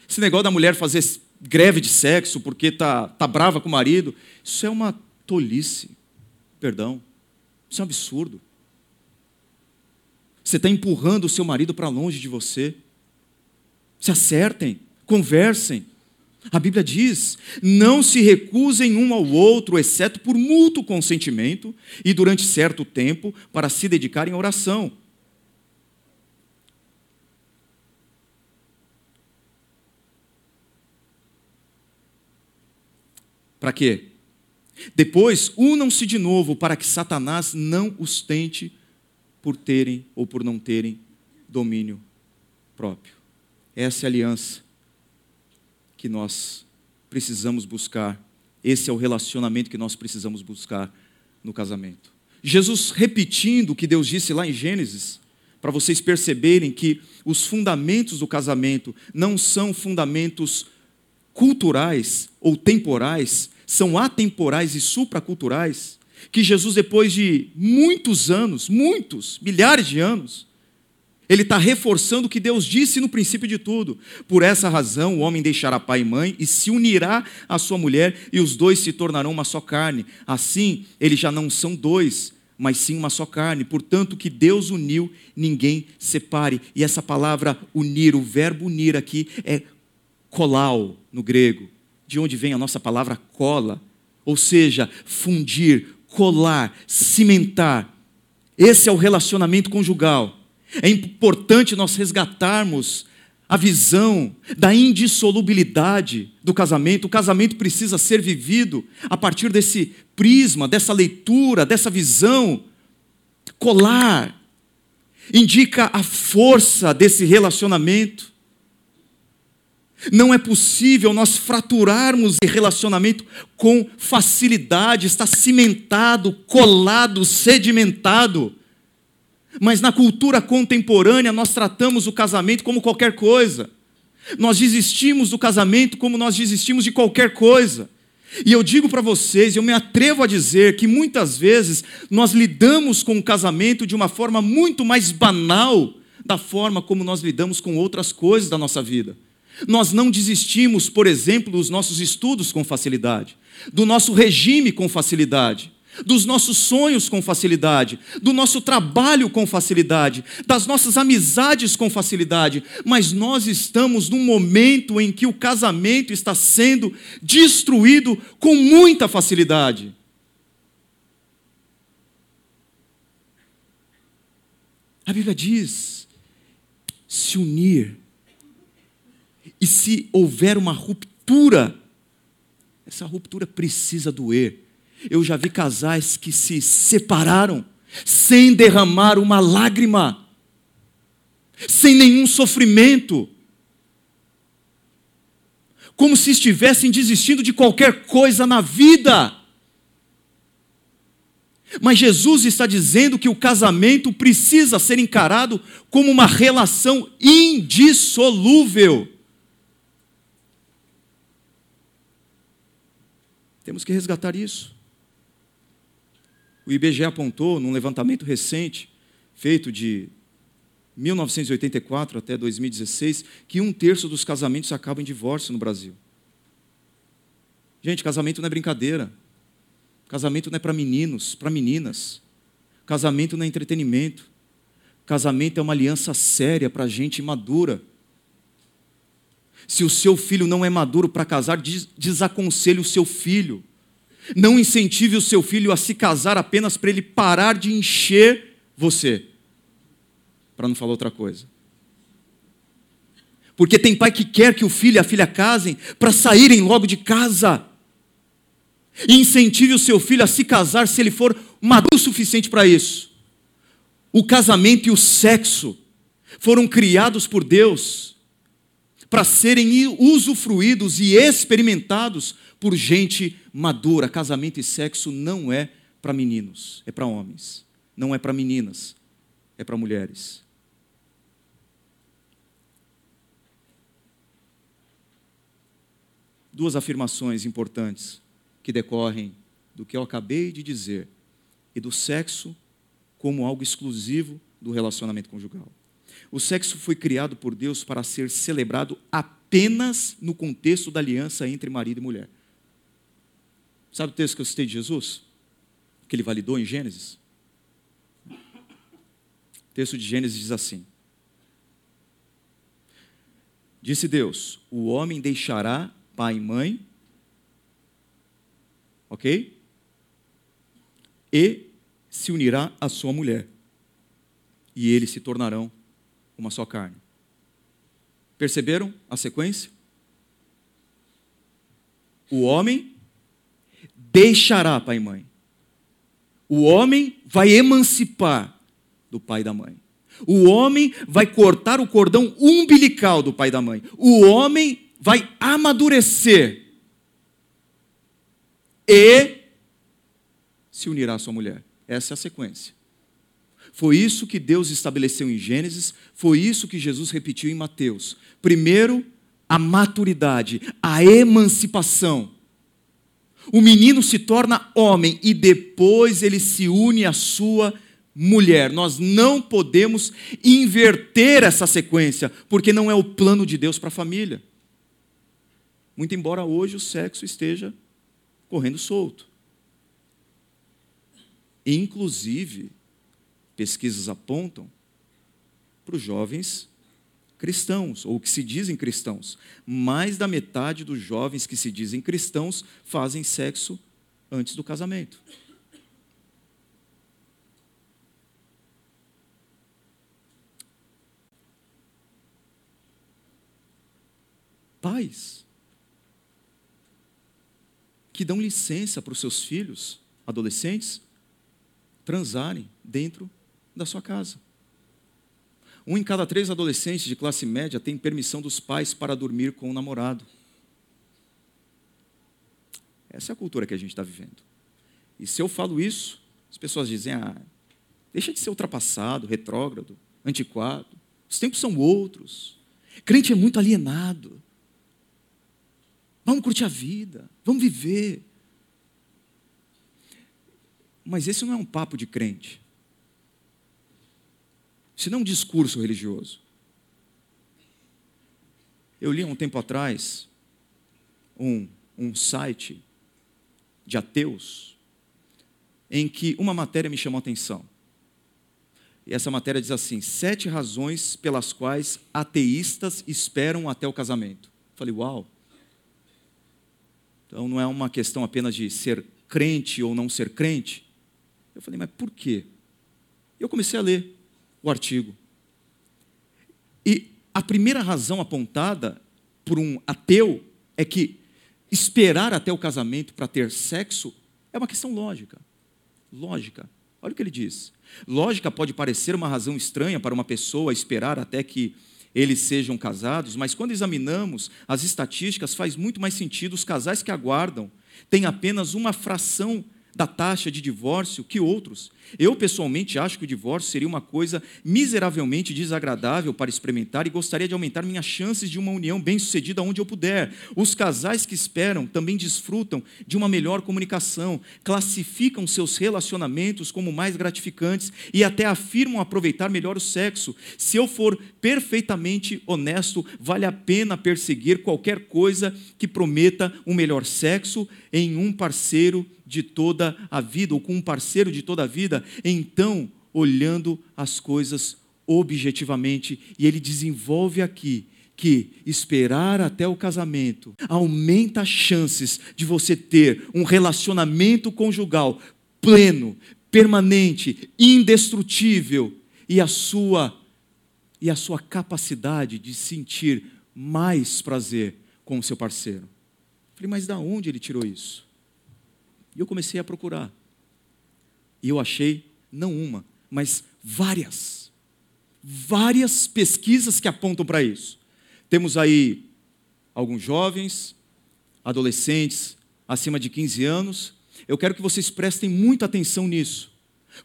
A: Esse negócio da mulher fazer greve de sexo porque tá, tá brava com o marido, isso é uma tolice. Perdão. Isso é um absurdo. Você está empurrando o seu marido para longe de você se acertem, conversem. A Bíblia diz: não se recusem um ao outro, exceto por mútuo consentimento e durante certo tempo, para se dedicarem à oração. Para quê? Depois, unam-se de novo para que Satanás não os tente por terem ou por não terem domínio próprio. Essa é a aliança que nós precisamos buscar. Esse é o relacionamento que nós precisamos buscar no casamento. Jesus repetindo o que Deus disse lá em Gênesis, para vocês perceberem que os fundamentos do casamento não são fundamentos culturais ou temporais, são atemporais e supraculturais, que Jesus, depois de muitos anos, muitos, milhares de anos, ele está reforçando o que Deus disse no princípio de tudo. Por essa razão, o homem deixará pai e mãe e se unirá à sua mulher, e os dois se tornarão uma só carne. Assim, eles já não são dois, mas sim uma só carne. Portanto, que Deus uniu, ninguém separe. E essa palavra unir, o verbo unir aqui é colau no grego, de onde vem a nossa palavra cola, ou seja, fundir, colar, cimentar. Esse é o relacionamento conjugal. É importante nós resgatarmos a visão da indissolubilidade do casamento. O casamento precisa ser vivido a partir desse prisma, dessa leitura, dessa visão. Colar indica a força desse relacionamento. Não é possível nós fraturarmos esse relacionamento com facilidade, está cimentado, colado, sedimentado. Mas na cultura contemporânea nós tratamos o casamento como qualquer coisa. Nós desistimos do casamento como nós desistimos de qualquer coisa. E eu digo para vocês, eu me atrevo a dizer que muitas vezes nós lidamos com o casamento de uma forma muito mais banal da forma como nós lidamos com outras coisas da nossa vida. Nós não desistimos, por exemplo, dos nossos estudos com facilidade, do nosso regime com facilidade dos nossos sonhos com facilidade, do nosso trabalho com facilidade, das nossas amizades com facilidade, mas nós estamos num momento em que o casamento está sendo destruído com muita facilidade. A Bíblia diz: se unir E se houver uma ruptura, essa ruptura precisa doer. Eu já vi casais que se separaram sem derramar uma lágrima, sem nenhum sofrimento, como se estivessem desistindo de qualquer coisa na vida. Mas Jesus está dizendo que o casamento precisa ser encarado como uma relação indissolúvel. Temos que resgatar isso. O IBGE apontou, num levantamento recente, feito de 1984 até 2016, que um terço dos casamentos acabam em divórcio no Brasil. Gente, casamento não é brincadeira. Casamento não é para meninos, para meninas. Casamento não é entretenimento. Casamento é uma aliança séria para gente madura. Se o seu filho não é maduro para casar, desaconselhe o seu filho. Não incentive o seu filho a se casar apenas para ele parar de encher você. Para não falar outra coisa. Porque tem pai que quer que o filho e a filha casem para saírem logo de casa. Incentive o seu filho a se casar se ele for maduro o suficiente para isso. O casamento e o sexo foram criados por Deus para serem usufruídos e experimentados por gente madura. Casamento e sexo não é para meninos, é para homens. Não é para meninas, é para mulheres. Duas afirmações importantes que decorrem do que eu acabei de dizer e do sexo como algo exclusivo do relacionamento conjugal. O sexo foi criado por Deus para ser celebrado apenas no contexto da aliança entre marido e mulher. Sabe o texto que eu citei de Jesus? Que ele validou em Gênesis? O texto de Gênesis diz assim: Disse Deus: O homem deixará pai e mãe ok? E se unirá à sua mulher, e eles se tornarão uma só carne. Perceberam a sequência? O homem deixará pai e mãe. O homem vai emancipar do pai e da mãe. O homem vai cortar o cordão umbilical do pai e da mãe. O homem vai amadurecer e se unirá à sua mulher. Essa é a sequência. Foi isso que Deus estabeleceu em Gênesis, foi isso que Jesus repetiu em Mateus. Primeiro, a maturidade, a emancipação. O menino se torna homem e depois ele se une à sua mulher. Nós não podemos inverter essa sequência, porque não é o plano de Deus para a família. Muito embora hoje o sexo esteja correndo solto. Inclusive, pesquisas apontam para os jovens cristãos, ou que se dizem cristãos. Mais da metade dos jovens que se dizem cristãos fazem sexo antes do casamento. Pais, que dão licença para os seus filhos, adolescentes, transarem dentro da sua casa. Um em cada três adolescentes de classe média tem permissão dos pais para dormir com o namorado. Essa é a cultura que a gente está vivendo. E se eu falo isso, as pessoas dizem: ah, deixa de ser ultrapassado, retrógrado, antiquado. Os tempos são outros. Crente é muito alienado. Vamos curtir a vida, vamos viver. Mas esse não é um papo de crente. Isso não é um discurso religioso. Eu li há um tempo atrás um, um site de ateus em que uma matéria me chamou a atenção. E essa matéria diz assim: sete razões pelas quais ateístas esperam até o casamento. Falei, uau. Então não é uma questão apenas de ser crente ou não ser crente. Eu falei, mas por quê? Eu comecei a ler o artigo. E a primeira razão apontada por um ateu é que esperar até o casamento para ter sexo é uma questão lógica. Lógica. Olha o que ele diz. Lógica pode parecer uma razão estranha para uma pessoa esperar até que eles sejam casados, mas quando examinamos as estatísticas, faz muito mais sentido os casais que aguardam têm apenas uma fração da taxa de divórcio que outros. Eu, pessoalmente, acho que o divórcio seria uma coisa miseravelmente desagradável para experimentar e gostaria de aumentar minhas chances de uma união bem-sucedida onde eu puder. Os casais que esperam também desfrutam de uma melhor comunicação, classificam seus relacionamentos como mais gratificantes e até afirmam aproveitar melhor o sexo. Se eu for perfeitamente honesto, vale a pena perseguir qualquer coisa que prometa um melhor sexo em um parceiro de toda a vida, ou com um parceiro de toda a vida, então, olhando as coisas objetivamente, e ele desenvolve aqui que esperar até o casamento aumenta as chances de você ter um relacionamento conjugal pleno, permanente, indestrutível e a sua e a sua capacidade de sentir mais prazer com o seu parceiro. Falei, mas da onde ele tirou isso? E eu comecei a procurar. E eu achei não uma, mas várias. Várias pesquisas que apontam para isso. Temos aí alguns jovens, adolescentes acima de 15 anos. Eu quero que vocês prestem muita atenção nisso.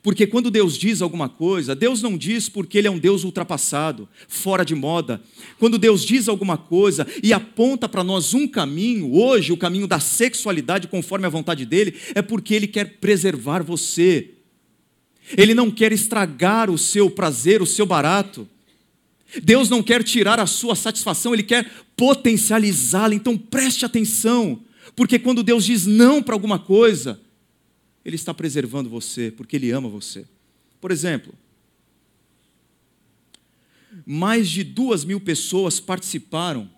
A: Porque quando Deus diz alguma coisa, Deus não diz porque Ele é um Deus ultrapassado, fora de moda. Quando Deus diz alguma coisa e aponta para nós um caminho, hoje, o caminho da sexualidade conforme a vontade dEle, é porque Ele quer preservar você. Ele não quer estragar o seu prazer, o seu barato. Deus não quer tirar a sua satisfação, Ele quer potencializá-la. Então preste atenção, porque quando Deus diz não para alguma coisa, ele está preservando você, porque Ele ama você. Por exemplo, mais de duas mil pessoas participaram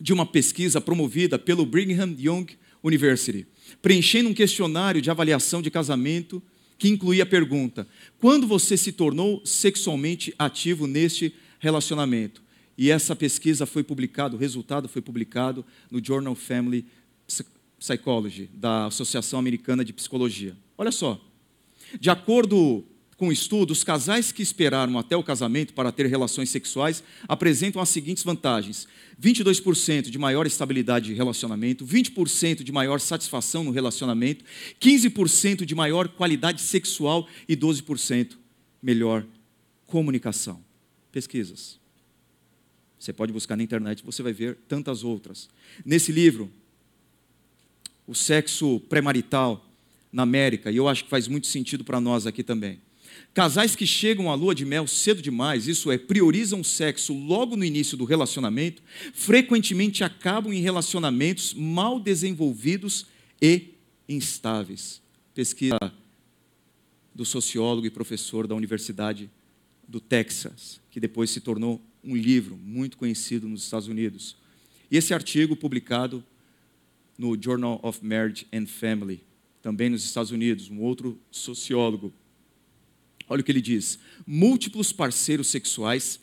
A: de uma pesquisa promovida pelo Brigham Young University, preenchendo um questionário de avaliação de casamento que incluía a pergunta: quando você se tornou sexualmente ativo neste relacionamento? E essa pesquisa foi publicada, o resultado foi publicado no Journal Family Psychology, da Associação Americana de Psicologia. Olha só. De acordo com o estudo, os casais que esperaram até o casamento para ter relações sexuais apresentam as seguintes vantagens: 22% de maior estabilidade de relacionamento, 20% de maior satisfação no relacionamento, 15% de maior qualidade sexual e 12% melhor comunicação. Pesquisas. Você pode buscar na internet, você vai ver tantas outras. Nesse livro, o sexo pré-marital na América, e eu acho que faz muito sentido para nós aqui também. Casais que chegam à lua de mel cedo demais, isso é, priorizam o sexo logo no início do relacionamento, frequentemente acabam em relacionamentos mal desenvolvidos e instáveis. Pesquisa do sociólogo e professor da Universidade do Texas, que depois se tornou um livro muito conhecido nos Estados Unidos. E esse artigo, publicado no Journal of Marriage and Family, também nos Estados Unidos, um outro sociólogo. Olha o que ele diz: múltiplos parceiros sexuais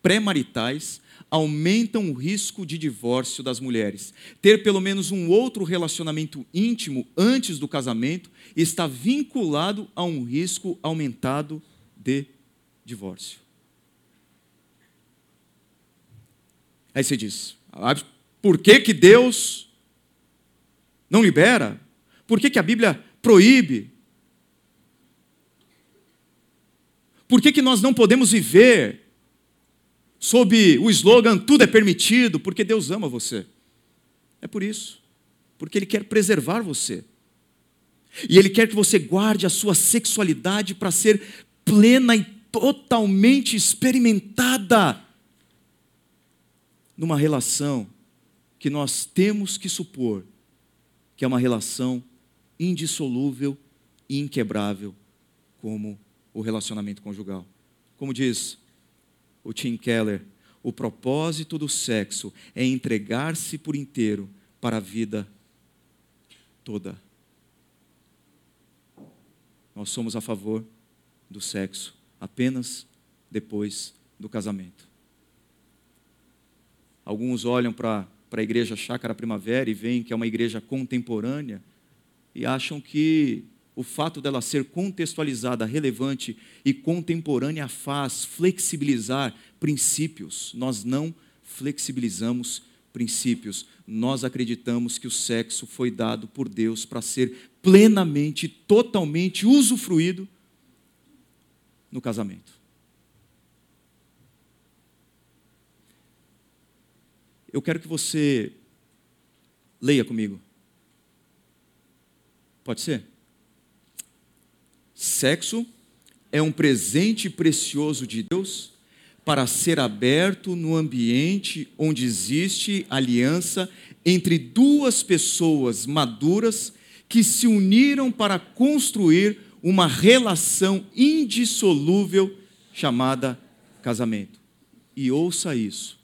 A: pré-maritais aumentam o risco de divórcio das mulheres. Ter pelo menos um outro relacionamento íntimo antes do casamento está vinculado a um risco aumentado de divórcio. Aí você diz: ah, por que, que Deus não libera? Por que, que a Bíblia proíbe? Por que, que nós não podemos viver sob o slogan tudo é permitido? Porque Deus ama você. É por isso. Porque Ele quer preservar você. E Ele quer que você guarde a sua sexualidade para ser plena e totalmente experimentada numa relação que nós temos que supor que é uma relação indissolúvel e inquebrável como o relacionamento conjugal. Como diz o Tim Keller, o propósito do sexo é entregar-se por inteiro para a vida toda. Nós somos a favor do sexo apenas depois do casamento. Alguns olham para a igreja Chácara Primavera e veem que é uma igreja contemporânea e acham que o fato dela ser contextualizada, relevante e contemporânea faz flexibilizar princípios. Nós não flexibilizamos princípios. Nós acreditamos que o sexo foi dado por Deus para ser plenamente, totalmente usufruído no casamento. Eu quero que você leia comigo. Pode ser? Sexo é um presente precioso de Deus para ser aberto no ambiente onde existe aliança entre duas pessoas maduras que se uniram para construir uma relação indissolúvel chamada casamento. E ouça isso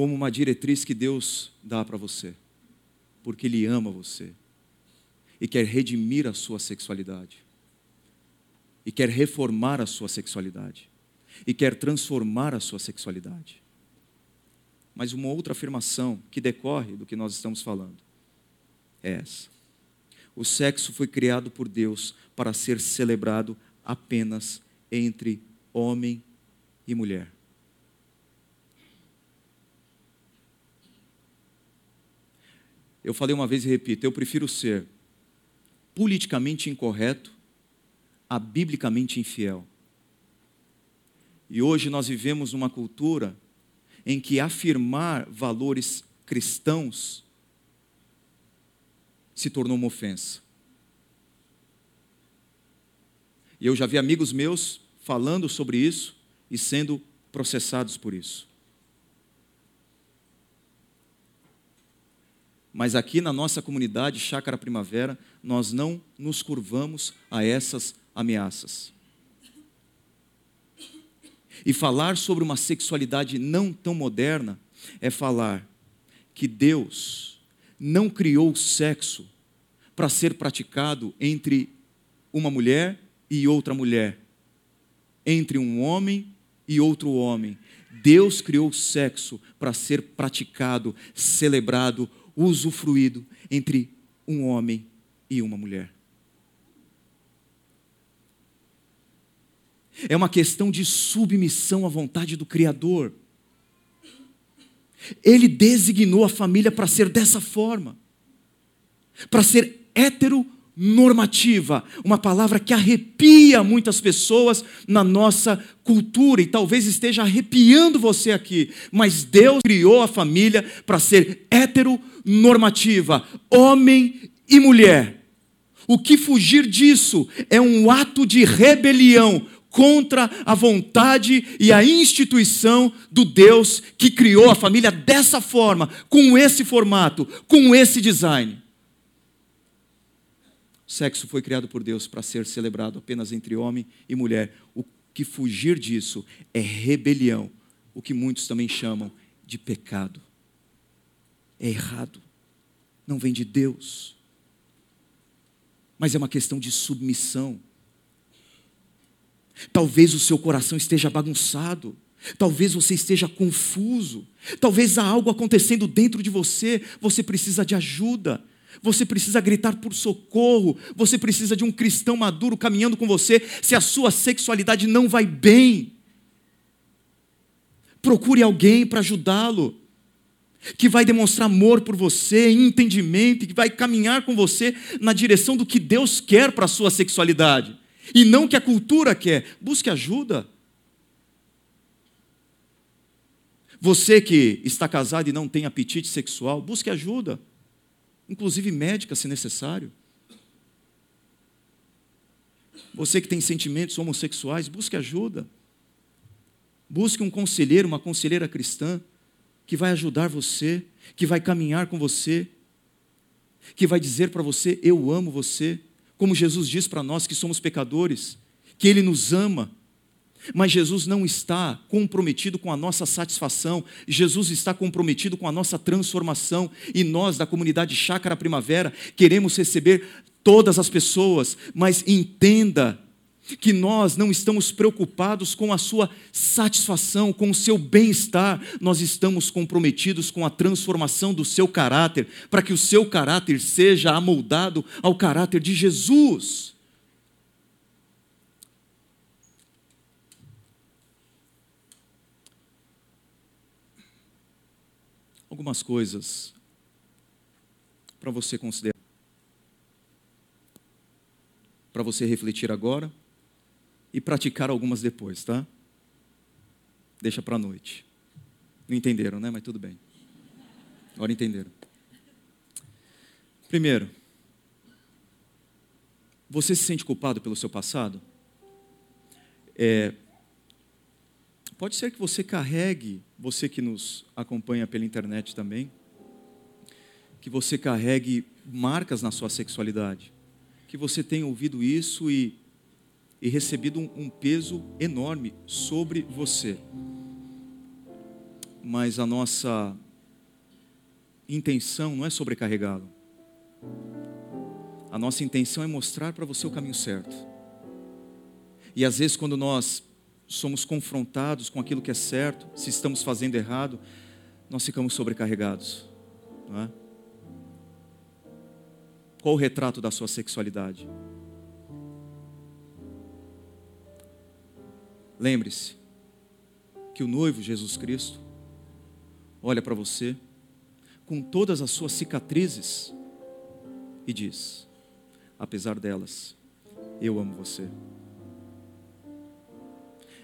A: como uma diretriz que Deus dá para você, porque Ele ama você e quer redimir a sua sexualidade, e quer reformar a sua sexualidade, e quer transformar a sua sexualidade. Mas uma outra afirmação que decorre do que nós estamos falando é essa: o sexo foi criado por Deus para ser celebrado apenas entre homem e mulher. Eu falei uma vez e repito: eu prefiro ser politicamente incorreto a biblicamente infiel. E hoje nós vivemos numa cultura em que afirmar valores cristãos se tornou uma ofensa. E eu já vi amigos meus falando sobre isso e sendo processados por isso. Mas aqui na nossa comunidade Chácara Primavera, nós não nos curvamos a essas ameaças. E falar sobre uma sexualidade não tão moderna é falar que Deus não criou o sexo para ser praticado entre uma mulher e outra mulher, entre um homem e outro homem. Deus criou o sexo para ser praticado, celebrado, usufruído entre um homem e uma mulher. É uma questão de submissão à vontade do Criador. Ele designou a família para ser dessa forma, para ser heteronormativa, uma palavra que arrepia muitas pessoas na nossa cultura e talvez esteja arrepiando você aqui, mas Deus criou a família para ser heteronormativa, homem e mulher. O que fugir disso é um ato de rebelião contra a vontade e a instituição do Deus que criou a família dessa forma, com esse formato, com esse design. O sexo foi criado por Deus para ser celebrado apenas entre homem e mulher. O que fugir disso é rebelião, o que muitos também chamam de pecado. É errado, não vem de Deus, mas é uma questão de submissão Talvez o seu coração esteja bagunçado. Talvez você esteja confuso. Talvez há algo acontecendo dentro de você. Você precisa de ajuda. Você precisa gritar por socorro. Você precisa de um cristão maduro caminhando com você. Se a sua sexualidade não vai bem, procure alguém para ajudá-lo. Que vai demonstrar amor por você, entendimento, que vai caminhar com você na direção do que Deus quer para a sua sexualidade e não que a cultura quer. Busque ajuda. Você que está casado e não tem apetite sexual, busque ajuda, inclusive médica, se necessário. Você que tem sentimentos homossexuais, busque ajuda. Busque um conselheiro, uma conselheira cristã, que vai ajudar você, que vai caminhar com você, que vai dizer para você: Eu amo você como Jesus diz para nós que somos pecadores, que Ele nos ama. Mas Jesus não está comprometido com a nossa satisfação, Jesus está comprometido com a nossa transformação, e nós, da comunidade Chácara Primavera, queremos receber todas as pessoas, mas entenda que nós não estamos preocupados com a sua satisfação, com o seu bem-estar, nós estamos comprometidos com a transformação do seu caráter, para que o seu caráter seja amoldado ao caráter de Jesus. Algumas coisas para você considerar, para você refletir agora e praticar algumas depois, tá? Deixa para a noite. Não entenderam, né? Mas tudo bem. Agora entenderam. Primeiro, você se sente culpado pelo seu passado? É, pode ser que você carregue, você que nos acompanha pela internet também, que você carregue marcas na sua sexualidade, que você tenha ouvido isso e e recebido um, um peso enorme sobre você. Mas a nossa intenção não é sobrecarregá-lo. A nossa intenção é mostrar para você o caminho certo. E às vezes, quando nós somos confrontados com aquilo que é certo, se estamos fazendo errado, nós ficamos sobrecarregados. Não é? Qual o retrato da sua sexualidade? Lembre-se que o noivo Jesus Cristo olha para você com todas as suas cicatrizes e diz: apesar delas, eu amo você.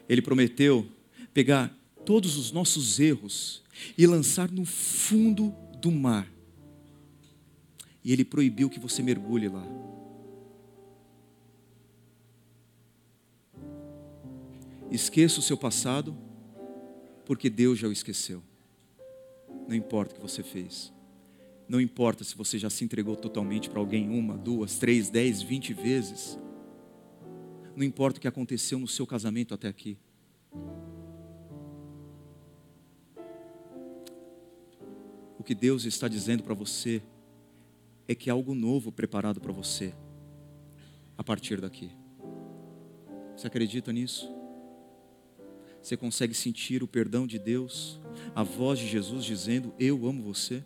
A: Ele prometeu pegar todos os nossos erros e lançar no fundo do mar. E ele proibiu que você mergulhe lá. Esqueça o seu passado, porque Deus já o esqueceu. Não importa o que você fez. Não importa se você já se entregou totalmente para alguém uma, duas, três, dez, vinte vezes. Não importa o que aconteceu no seu casamento até aqui. O que Deus está dizendo para você é que há algo novo preparado para você a partir daqui. Você acredita nisso? Você consegue sentir o perdão de Deus, a voz de Jesus dizendo: Eu amo você?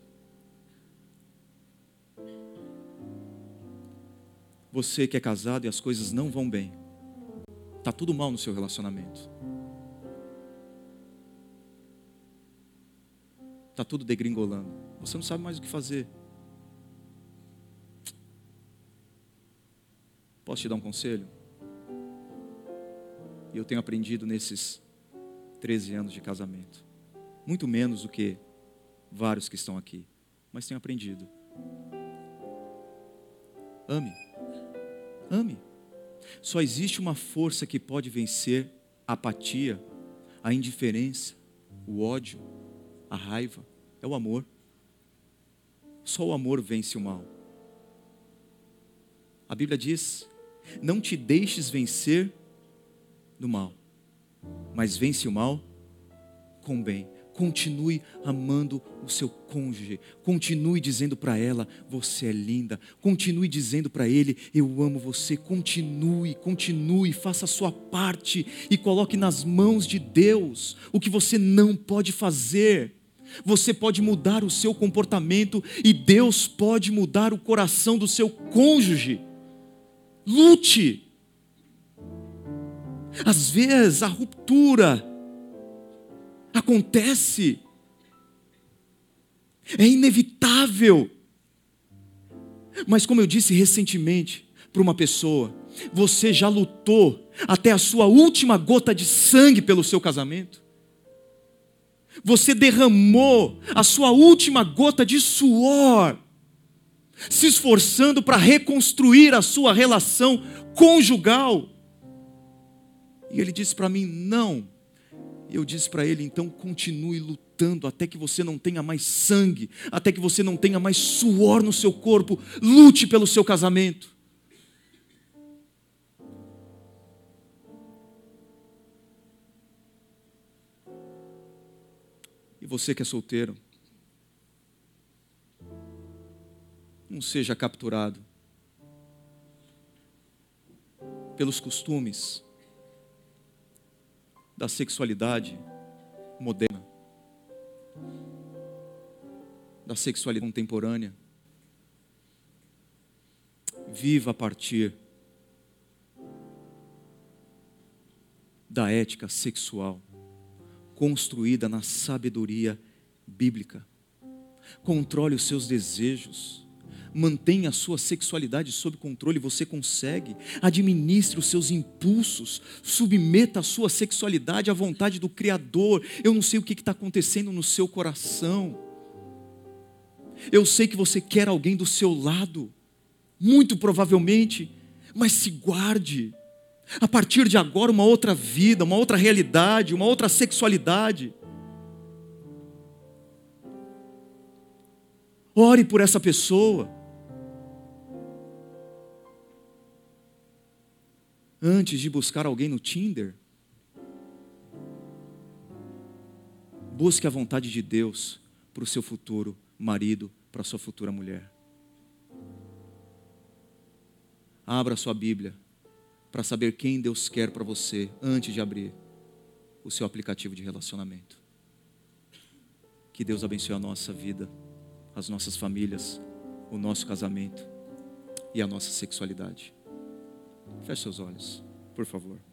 A: Você que é casado e as coisas não vão bem, está tudo mal no seu relacionamento, está tudo degringolando, você não sabe mais o que fazer. Posso te dar um conselho? E eu tenho aprendido nesses 13 anos de casamento. Muito menos do que vários que estão aqui, mas tenho aprendido. Ame. Ame. Só existe uma força que pode vencer a apatia, a indiferença, o ódio, a raiva. É o amor. Só o amor vence o mal. A Bíblia diz: não te deixes vencer do mal mas vence o mal com bem. Continue amando o seu cônjuge. Continue dizendo para ela: Você é linda. Continue dizendo para ele: Eu amo você. Continue, continue, faça a sua parte e coloque nas mãos de Deus o que você não pode fazer. Você pode mudar o seu comportamento e Deus pode mudar o coração do seu cônjuge. Lute. Às vezes a ruptura acontece, é inevitável. Mas, como eu disse recentemente para uma pessoa, você já lutou até a sua última gota de sangue pelo seu casamento? Você derramou a sua última gota de suor, se esforçando para reconstruir a sua relação conjugal? E ele disse para mim: não. Eu disse para ele: então continue lutando até que você não tenha mais sangue, até que você não tenha mais suor no seu corpo. Lute pelo seu casamento. E você que é solteiro, não seja capturado pelos costumes da sexualidade moderna, da sexualidade contemporânea. Viva a partir da ética sexual, construída na sabedoria bíblica. Controle os seus desejos. Mantenha a sua sexualidade sob controle, você consegue. Administre os seus impulsos. Submeta a sua sexualidade à vontade do Criador. Eu não sei o que está acontecendo no seu coração. Eu sei que você quer alguém do seu lado, muito provavelmente, mas se guarde a partir de agora, uma outra vida, uma outra realidade, uma outra sexualidade. Ore por essa pessoa. Antes de buscar alguém no Tinder, busque a vontade de Deus para o seu futuro marido, para a sua futura mulher. Abra a sua Bíblia para saber quem Deus quer para você antes de abrir o seu aplicativo de relacionamento. Que Deus abençoe a nossa vida, as nossas famílias, o nosso casamento e a nossa sexualidade. Feche seus olhos, por favor.